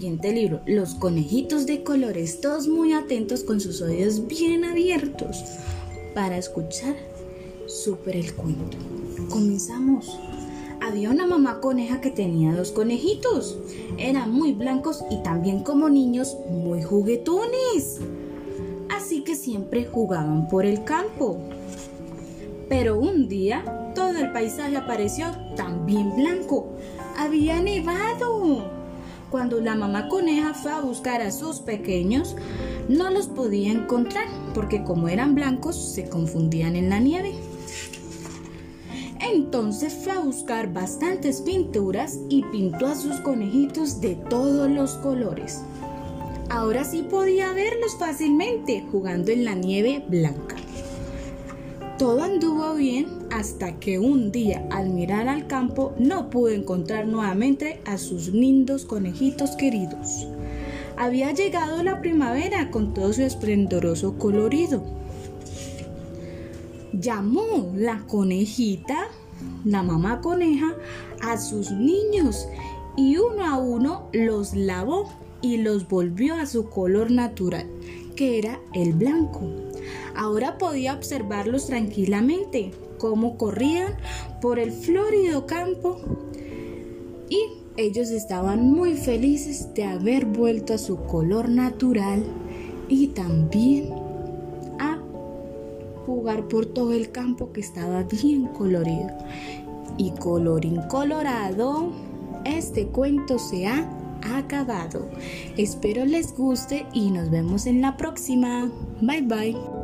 siguiente libro, Los conejitos de colores, todos muy atentos con sus oídos bien abiertos para escuchar súper el cuento. Comenzamos. Había una mamá coneja que tenía dos conejitos. Eran muy blancos y también como niños muy juguetones. Así que siempre jugaban por el campo. Pero un día todo el paisaje apareció también blanco. Había nevado. Cuando la mamá coneja fue a buscar a sus pequeños, no los podía encontrar porque como eran blancos se confundían en la nieve. Entonces fue a buscar bastantes pinturas y pintó a sus conejitos de todos los colores. Ahora sí podía verlos fácilmente jugando en la nieve blanca. Todo anduvo bien hasta que un día al mirar al campo no pudo encontrar nuevamente a sus lindos conejitos queridos. Había llegado la primavera con todo su esplendoroso colorido. Llamó la conejita, la mamá coneja, a sus niños y uno a uno los lavó y los volvió a su color natural, que era el blanco. Ahora podía observarlos tranquilamente, cómo corrían por el florido campo y ellos estaban muy felices de haber vuelto a su color natural y también a jugar por todo el campo que estaba bien colorido. Y colorín colorado, este cuento se ha acabado. Espero les guste y nos vemos en la próxima. Bye bye.